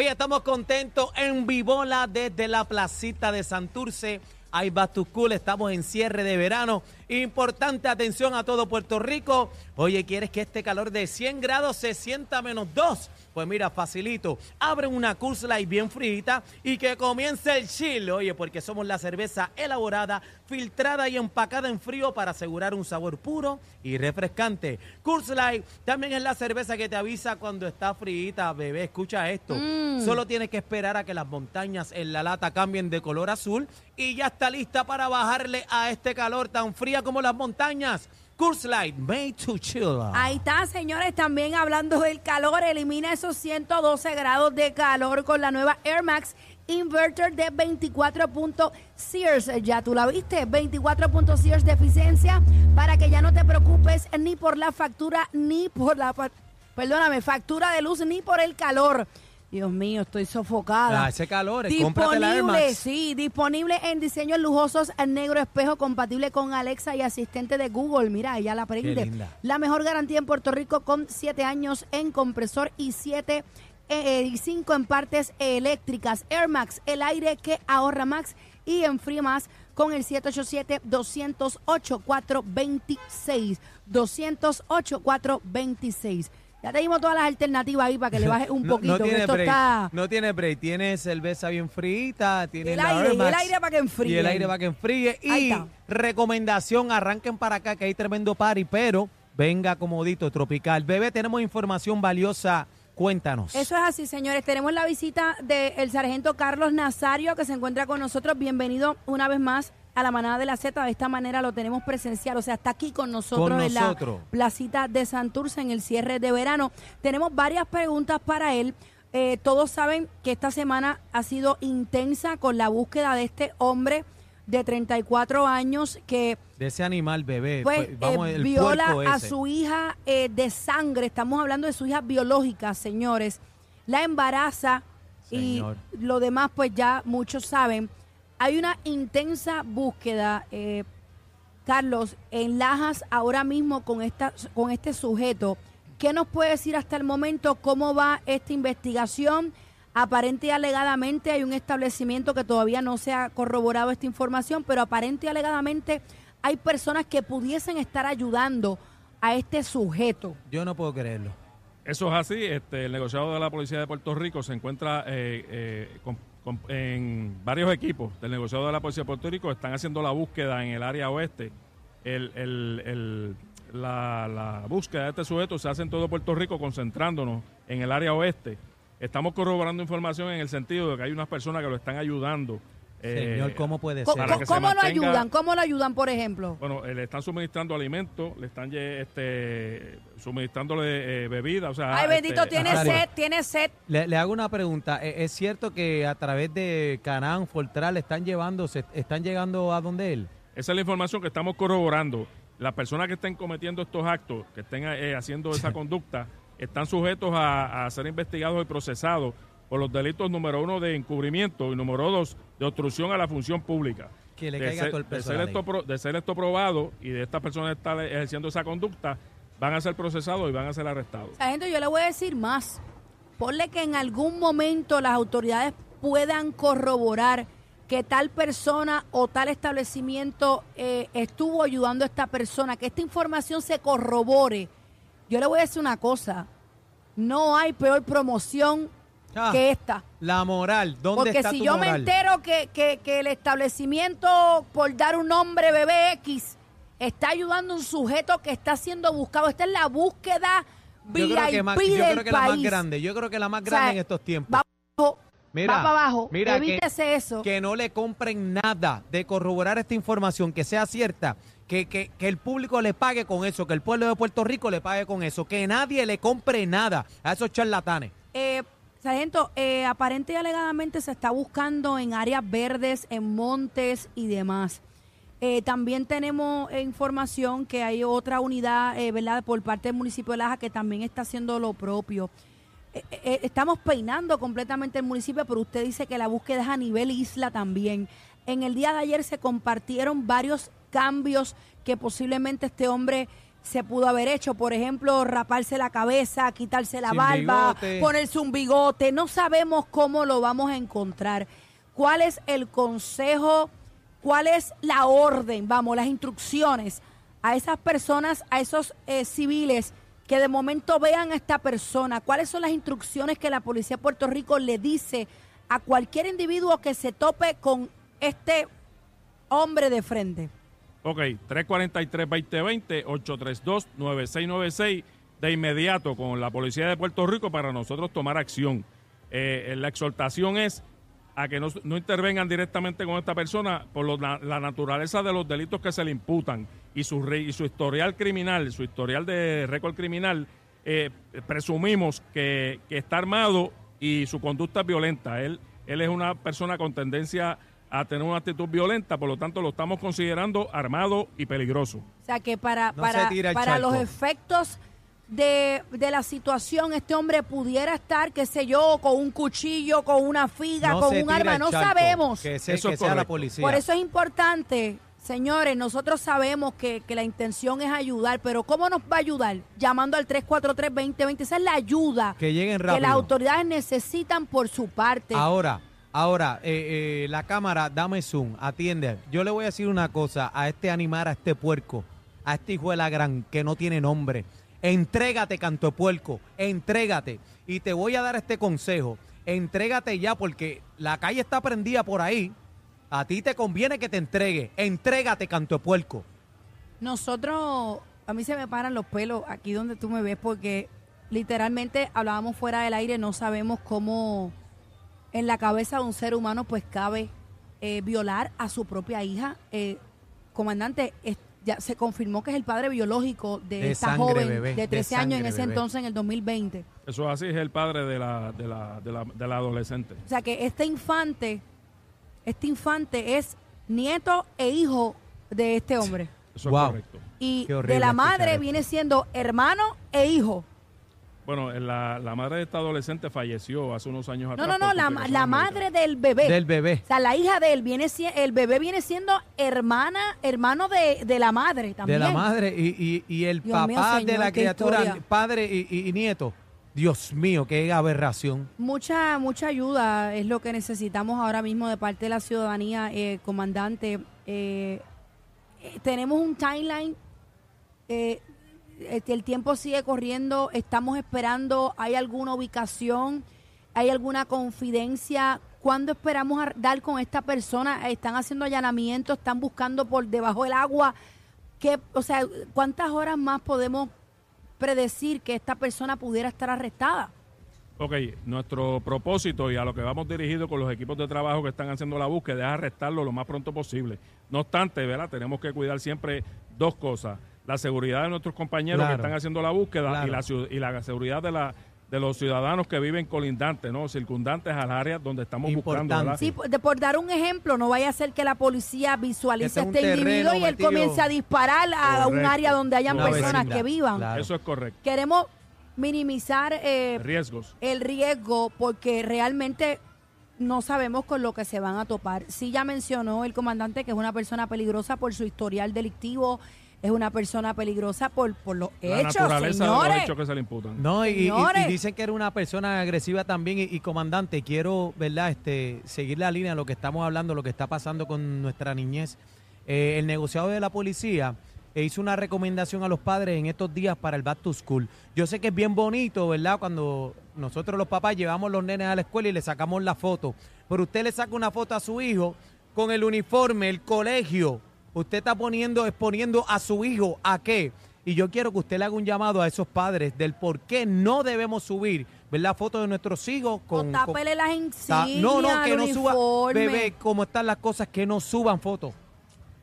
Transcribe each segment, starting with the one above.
Hoy estamos contentos en Vibola desde la placita de Santurce. Tu cool, estamos en cierre de verano. Importante atención a todo Puerto Rico. Oye, ¿quieres que este calor de 100 grados se sienta menos 2? Pues mira, facilito. Abre una Coors Light bien frita y que comience el chill. Oye, porque somos la cerveza elaborada, filtrada y empacada en frío para asegurar un sabor puro y refrescante. Coors Light también es la cerveza que te avisa cuando está frita, bebé. Escucha esto. Solo tienes que esperar a que las montañas en la lata cambien de color azul y ya está lista para bajarle a este calor tan fría como las montañas. Coors Light, made to chill. Ahí está, señores, también hablando del calor, elimina esos 112 grados de calor con la nueva Air Max Inverter de 24 puntos Sears. Ya tú la viste, 24 puntos Sears de eficiencia para que ya no te preocupes ni por la factura ni por la, perdóname, factura de luz ni por el calor. Dios mío, estoy sofocada. Ah, ese calor, cómprate la Air Disponible, Max. sí, disponible en diseños lujosos en negro espejo, compatible con Alexa y asistente de Google. Mira, ella la prende. linda. La mejor garantía en Puerto Rico con 7 años en compresor y 7 y 5 en partes eléctricas. Air Max, el aire que ahorra más y enfría más con el 787-208-426. 208-426. Ya te dimos todas las alternativas ahí para que le bajes un No- poquito. No, que tiene esto break. está... No tiene break. Tiene cerveza bien frita, tiene El aire, Air y el aire para que enfríe. Y el aire para que enfríe. Y recomendación, arranquen para acá que hay tremendo party, pero venga comodito, tropical. Bebé, tenemos información valiosa. Cuéntanos. Eso es así, señores. Tenemos la visita del sargento Carlos Nazario, que se encuentra con nosotros. Bienvenido una vez más a la manada de la Z. De esta manera lo tenemos presencial. O sea, está aquí con nosotros, Con en la placita de Santurce en el cierre de verano. Tenemos varias preguntas para él. Eh, todos saben que esta semana ha sido intensa con la búsqueda de este hombre de 34 años que De ese animal, bebé. pues vamos, eh, el viola a ese. su hija eh, de sangre. Estamos hablando de su hija biológica, señores. La embaraza Señor. y lo demás, pues ya muchos saben. Hay una intensa búsqueda, eh, Carlos, en Lajas ahora mismo con, esta, con este sujeto. ¿Qué nos puede decir hasta el momento cómo va esta investigación? Aparente y alegadamente hay un establecimiento que todavía no se ha corroborado esta información, pero aparente y alegadamente hay personas que pudiesen estar ayudando a este sujeto. Yo no puedo creerlo. Eso es así. Este, el negociado de la Policía de Puerto Rico se encuentra eh, eh, con- con- en varios equipos del negociado de la Policía de Puerto Rico. Están haciendo la búsqueda en el área oeste. El- el- la, la búsqueda de este sujeto se hace en todo Puerto Rico, concentrándonos en el área oeste. Estamos corroborando información en el sentido de que hay unas personas que lo están ayudando. Eh, Señor, ¿cómo puede ser? Se ¿Cómo lo ayudan? ¿Cómo lo ayudan, por ejemplo? bueno, eh, le están suministrando alimentos, le están este, suministrándole eh, bebida, o sea... Ay, bendito, este, tiene Nazario. sed, tiene sed. Le, le hago una pregunta. ¿E- ¿Es cierto que a través de Canán, Fortral, están llevando, se, están llegando a donde él? Esa es la información que estamos corroborando. Las personas que estén cometiendo estos actos, que estén eh, haciendo esa conducta, están sujetos a, a ser investigados y procesados por los delitos número uno de encubrimiento y número dos de obstrucción a la función pública. Que le de caiga ser, todo el de peso ser esto pro- de ser esto probado y de estas personas estar ejerciendo esa conducta, van a ser procesados y van a ser arrestados. Sargento, yo le voy a decir más. Ponle que en algún momento las autoridades puedan corroborar que tal persona o tal establecimiento eh, estuvo ayudando a esta persona, que esta información se corrobore. Yo le voy a decir una cosa. No hay peor promoción Ah, que esta. La moral, ¿dónde Porque está si tu yo me entero que, que- que el establecimiento, por dar un nombre, bebé X, está ayudando a un sujeto que está siendo buscado, esta es la búsqueda yo VIP creo que, más, yo creo que la más grande, yo creo que la más O sea, grande en estos tiempos. Va abajo, Mira, va para abajo, mira que- evítese eso. que no le compren nada de corroborar esta información, que sea cierta, que, que, que el público le pague con eso, que el pueblo de Puerto Rico le pague con eso, que nadie le compre nada a esos charlatanes. Sargento, eh, aparente y alegadamente se está buscando en áreas verdes, en montes y demás. Eh, también tenemos información que hay otra unidad, eh, ¿verdad?, por parte del municipio de Laja que también está haciendo lo propio. Eh, estamos peinando completamente el municipio, pero usted dice que la búsqueda es a nivel isla también. En el día de ayer se compartieron varios cambios que posiblemente este hombre se pudo haber hecho. Por ejemplo, raparse la cabeza, quitarse la Sin barba, bigote. ponerse un bigote. No sabemos cómo lo vamos a encontrar. ¿Cuál es el consejo? ¿Cuál es la orden? Vamos, las instrucciones a esas personas, a esos eh, civiles que de momento vean a esta persona. ¿Cuáles son las instrucciones que la policía de Puerto Rico le dice a cualquier individuo que se tope con este hombre de frente? Ok, 343-2020, 832-9696, de inmediato con la Policía de Puerto Rico para nosotros tomar acción. Eh, la exhortación es a que no, intervengan directamente con esta persona por lo- la, naturaleza de los delitos que se le imputan y su, y su historial criminal, su historial de récord criminal, eh, presumimos que, que está armado y su conducta es violenta. Él, él es una persona con tendencia a tener una actitud violenta, por lo tanto lo estamos considerando armado y peligroso. O sea que para, No para, se para los efectos de, de la situación, este hombre pudiera estar, qué sé yo, con un cuchillo, con una figa, No con un arma, no charco, sabemos. Que, se- Eso que es sea la policía. Por eso es importante, señores, nosotros sabemos que, que la intención es ayudar, pero ¿cómo nos va a ayudar? Llamando al 343-2020, esa es la ayuda que lleguen que rápido. las autoridades necesitan por su parte. Ahora, ahora, eh, eh, la cámara, dame zoom, atiende. Yo le voy a decir una cosa a este animal, a este puerco, a este hijo de la gran que no tiene nombre. Entrégate, canto puerco, entrégate. Y te voy a dar este consejo. Entrégate ya porque la calle está prendida por ahí. A ti te conviene que te entregue. Entrégate, canto puerco. Nosotros, a mí se me paran los pelos aquí donde tú me ves porque literalmente hablábamos fuera del aire, no sabemos cómo en la cabeza de un ser humano pues cabe eh, violar a su propia hija. Eh, comandante, es- ya se confirmó que es el padre biológico de, De esta sangre, joven bebé, de de 13 años en ese bebé. entonces, en el 2020. Eso así es el padre de la, de la, de la, de la adolescente. O sea que este infante, este infante es nieto e hijo de este hombre. Eso Wow. es correcto. Y de la madre esto. viene siendo hermano e hijo. Bueno, la, la madre de esta adolescente falleció hace unos años No, atrás. no, no, por la, madre del bebé. Del bebé. O sea, la hija de él viene el bebé viene siendo hermana, hermano de, de la madre De también. la madre y, y- y el Dios papá mío, de la criatura, historia. padre y, y- y nieto. Dios mío, qué aberración. Mucha, mucha ayuda es lo que necesitamos ahora mismo de parte de la ciudadanía, eh, comandante. Eh, eh, tenemos un timeline, eh, eh, el tiempo sigue corriendo, estamos esperando, hay alguna ubicación, hay alguna confidencia. ¿Cuándo esperamos dar con esta persona? Están haciendo allanamientos, están buscando por debajo del agua. ¿Qué, o sea, ¿cuántas horas más podemos predecir que esta persona pudiera estar arrestada? Ok, nuestro propósito y a lo que vamos dirigido con los equipos de trabajo que están haciendo la búsqueda es arrestarlo lo más pronto posible. No obstante, ¿verdad? tenemos que cuidar siempre dos cosas. La seguridad de nuestros compañeros Claro. que están haciendo la búsqueda y, la, y la seguridad de, la, de los ciudadanos que viven colindantes, ¿no? circundantes al área donde estamos buscando. Sí, por, de- por dar un ejemplo, no vaya a ser que la policía visualice a este individuo y él metido- comience a disparar a un área donde hayan Una personas vecindad, que vivan. claro. Eso es correcto. Queremos minimizar eh, Riesgos. el riesgo porque realmente no sabemos con lo que se van a topar. Sí ya mencionó el comandante que es una persona peligrosa por su historial delictivo, es una persona peligrosa por, por los La hechos, naturaleza de señores. los hechos que se le imputan. No, y, y- Señores. y dicen que era una persona agresiva también. Y, y, comandante, quiero, ¿verdad? Este, seguir la línea de lo que estamos hablando, lo que está pasando con nuestra niñez. Eh, el negociado de la policía eh, hizo una recomendación a los padres en estos días para el Back to School. Yo sé que es bien bonito, ¿verdad? Cuando nosotros los papás llevamos los nenes a la escuela y le sacamos la foto. Pero usted le saca una foto a su hijo con el uniforme, el colegio. Usted está poniendo, exponiendo a su hijo a qué. Y yo quiero que usted le haga un llamado a esos padres del por qué no debemos subir, ¿verdad? Fotos de nuestros hijos O con... con- tápele las Ta- insignias, no, no, que no suba, bebé, como están las cosas, que no suban fotos.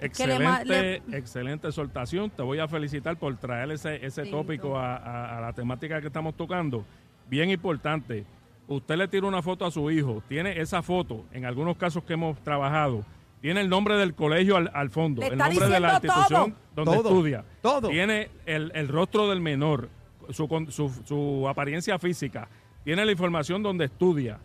le Excelente, excelente exhortación. Te voy a felicitar por traer ese, ese tópico a, a- a la temática que estamos tocando. Bien importante. Usted le tira una foto a su hijo, tiene esa foto, en algunos casos que hemos trabajado, tiene el nombre del colegio al, al fondo, Le el está nombre de la diciendo institución donde Todo, estudia, todo. tiene el, el rostro del menor, su, con- su, su apariencia física, tiene la información donde estudia,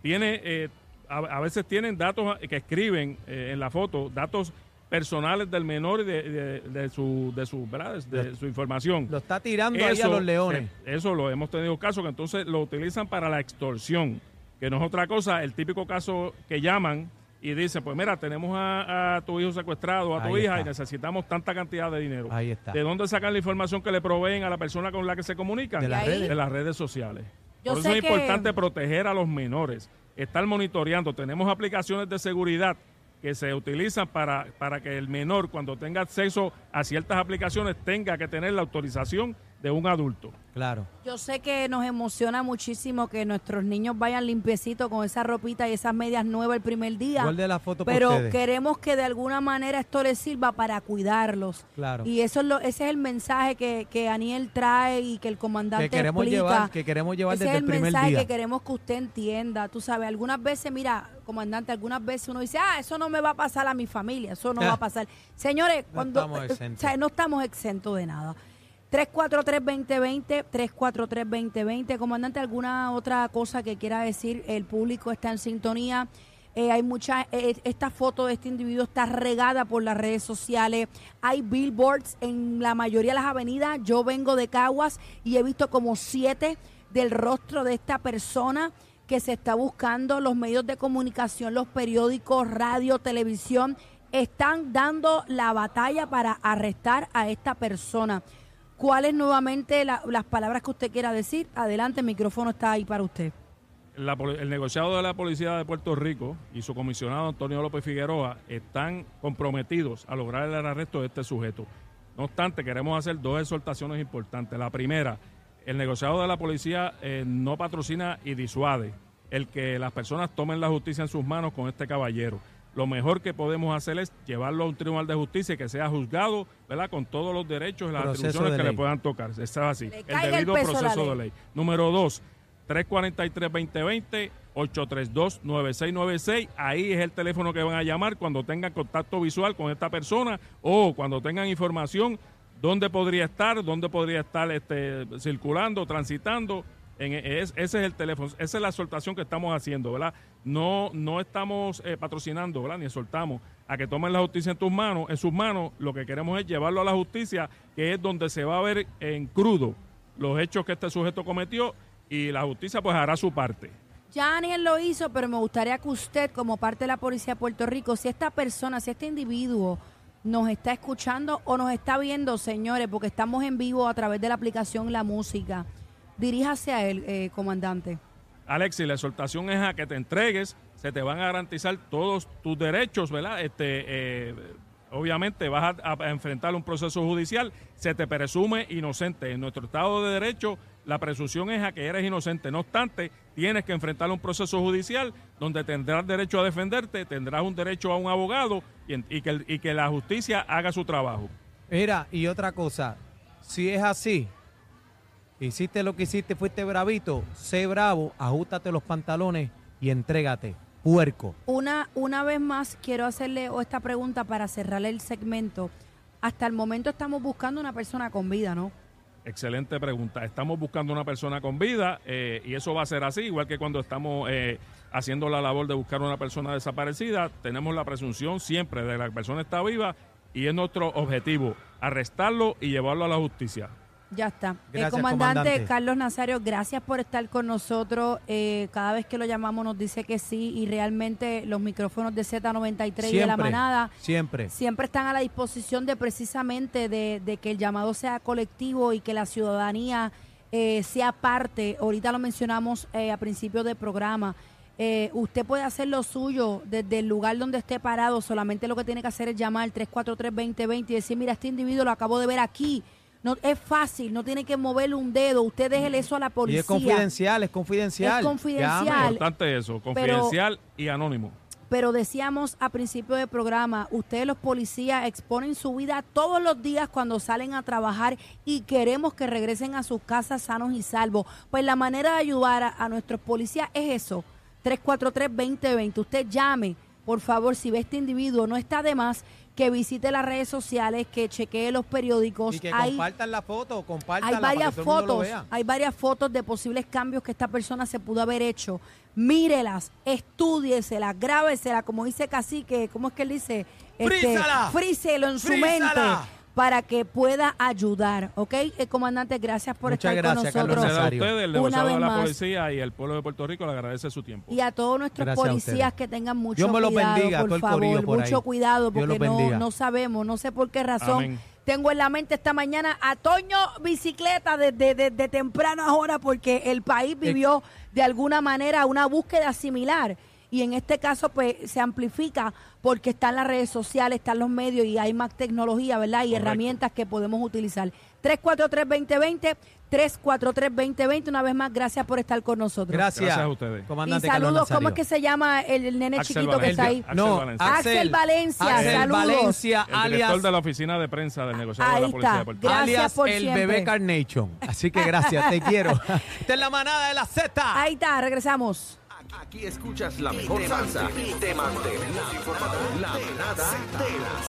tiene, eh, a, a veces tienen datos que escriben eh, en la foto, datos personales del menor y de, de, su, de, su, ¿verdad? de, su información. Lo está tirando ahí a los leones. Eso lo hemos tenido casos que entonces lo utilizan para la extorsión, que no es otra cosa, el típico caso que llaman y dicen, pues mira, tenemos a, tu hijo secuestrado, a tu hija y necesitamos tanta cantidad de dinero. Ahí está. ¿De dónde sacan la información que le proveen a la persona con la que se comunican? De las redes. De las redes sociales. Por eso es importante proteger a los menores, estar monitoreando. Tenemos aplicaciones de seguridad que se utilizan para, para que el menor, cuando tenga acceso a ciertas aplicaciones, tenga que tener la autorización de un adulto. Claro. Yo sé que nos emociona muchísimo que nuestros niños vayan limpiecitos con esa ropita y esas medias nuevas el primer día. de la foto Pero queremos que de alguna manera esto les sirva para cuidarlos. Claro. Y eso es lo, ese es el mensaje que, que Aniel trae y que el comandante que queremos Llevar, que queremos llevar desde es el, primer día. mensaje que queremos que usted entienda. Tú sabes, algunas veces, mira, comandante, algunas veces uno dice, ah, eso no me va a pasar a mi familia, eso no va a pasar. Señores, cuando estamos no estamos exentos de nada. 343-2020, 343-2020. Comandante, ¿alguna otra cosa que quiera decir? El público está en sintonía. Eh, hay mucha, eh, eh, esta foto de este individuo está regada por las redes sociales. Hay billboards en la mayoría de las avenidas. Yo vengo de Caguas y he visto como siete del rostro de esta persona que se está buscando. Los medios de comunicación, los periódicos, radio, televisión, están dando la batalla para arrestar a esta persona. ¿Cuáles nuevamente las palabras que usted quiera decir? Adelante, el micrófono está ahí para usted. el negociado de la Policía de Puerto Rico y su comisionado Antonio López Figueroa están comprometidos a lograr el arresto de este sujeto. No obstante, queremos hacer dos exhortaciones importantes. La primera, el negociado de la policía eh, no patrocina y disuade el que las personas tomen la justicia en sus manos con este caballero lo mejor que podemos hacer es llevarlo a un tribunal de justicia y que sea juzgado, ¿verdad? Con todos los derechos y las atribuciones que le puedan tocar. Está así. El debido proceso de ley. Número dos, 343-2020. 832-9696. Ahí es el teléfono que van a llamar cuando tengan contacto visual con esta persona o cuando tengan información dónde podría estar, dónde podría estar este, circulando, transitando ese es el teléfono, esa es la exhortación que estamos haciendo, ¿verdad? No, no estamos eh, patrocinando, ¿verdad? Ni exhortamos a que tomen la justicia en tus manos, en sus manos. Lo que queremos es llevarlo a la justicia, que es donde se va a ver en crudo los hechos que este sujeto cometió y la justicia pues hará su parte. Ya Daniel lo hizo, pero me gustaría que usted, como parte de la Policía de Puerto Rico, si esta persona, si este individuo nos está escuchando o nos está viendo, señores, porque estamos en vivo a través de la aplicación La Música Diríjase a él, eh, comandante. Alexis, la exhortación es a que te entregues, se te van a garantizar todos tus derechos, ¿verdad? Este, eh, obviamente vas a, enfrentar un proceso judicial, se te presume inocente. En nuestro Estado de Derecho, la presunción es a que eres inocente. No obstante, tienes que enfrentar un proceso judicial donde tendrás derecho a defenderte, tendrás un derecho a un abogado y, que, y que la justicia haga su trabajo. Mira, y otra cosa, si es así, Hiciste lo que hiciste, fuiste bravito. Sé bravo, ajustate los pantalones y entrégate. Puerco. Una, una vez más quiero hacerle esta pregunta para cerrar el segmento. Hasta el momento estamos buscando una persona con vida, ¿no? Excelente pregunta. Estamos buscando una persona con vida eh, y eso va a ser así, igual que cuando estamos eh, haciendo la labor de buscar una persona desaparecida, tenemos la presunción siempre de que la persona está viva y es nuestro objetivo arrestarlo y llevarlo a la justicia. Ya está. el eh, comandante, Carlos Nazario, gracias por estar con nosotros. Eh, cada vez que lo llamamos nos dice que sí y realmente los micrófonos de Z93 y de la manada siempre. siempre están a la disposición de precisamente de, que el llamado sea colectivo y que la ciudadanía eh, sea parte. Ahorita lo mencionamos a principios del programa. usted puede hacer lo suyo desde el lugar donde esté parado. Solamente lo que tiene que hacer es llamar al 343-2020 y decir, mira, este individuo lo acabo de ver aquí no, es fácil, no tiene que moverle un dedo. Usted déjele eso a la policía. Y es confidencial, es confidencial. Es confidencial. Es importante eso, confidencial y anónimo. Pero decíamos a principio del programa, ustedes los policías exponen su vida todos los días cuando salen a trabajar y queremos que regresen a sus casas sanos y salvos. Pues la manera de ayudar a, a nuestros policías es eso, 343-2020. Usted llame, por favor, si ve este individuo, no está de más que visite las redes sociales, que chequee los periódicos. Y que compartan la foto, compartan hay varias fotos, hay varias fotos de posibles cambios que esta persona se pudo haber hecho. mírelas, estúdieselas, grábeselas, como dice Cacique, ¿cómo es que él dice? Este, Frízala. fríselo en su Frízala. mente para que pueda ayudar, ¿ok? Eh, comandante, gracias por Muchas estar gracias, con Carlos nosotros. Gracias a ustedes, el Una vez de la más. policía y el pueblo de Puerto Rico le agradece su tiempo. Y a todos nuestros Gracias a policías ustedes. que tengan mucho Dios me los cuidado, bendiga, todo por el corillo favor, por mucho ahí. cuidado, Dios porque los no, bendiga. no sabemos, no sé por qué razón. Amén. Tengo en la mente esta mañana a Toño Bicicleta desde de, de temprano ahora porque el país vivió de alguna manera una búsqueda similar. Y en este caso, pues, se amplifica porque están las redes sociales, están los medios y hay más tecnología, ¿verdad? Y Correcto. herramientas que podemos utilizar. 343-2020, 343-2020. Una vez más, gracias por estar con nosotros. Gracias. Gracias a ustedes. Y Comandante Carlos saludos, ¿cómo es que se llama el, el nene Axel chiquito que está ahí? Axel No, Valencia. Axel Valencia, Axel saludos. Valencia, El alias, director de la oficina de prensa del negociado de la policía está. de Puerto Rico. Alias por el siempre. bebé Carnation. Así que gracias, te quiero. Esta es la manada de la Z. Ahí está, regresamos. Aquí escuchas la mejor salsa y te mantenemos informado. La manada de la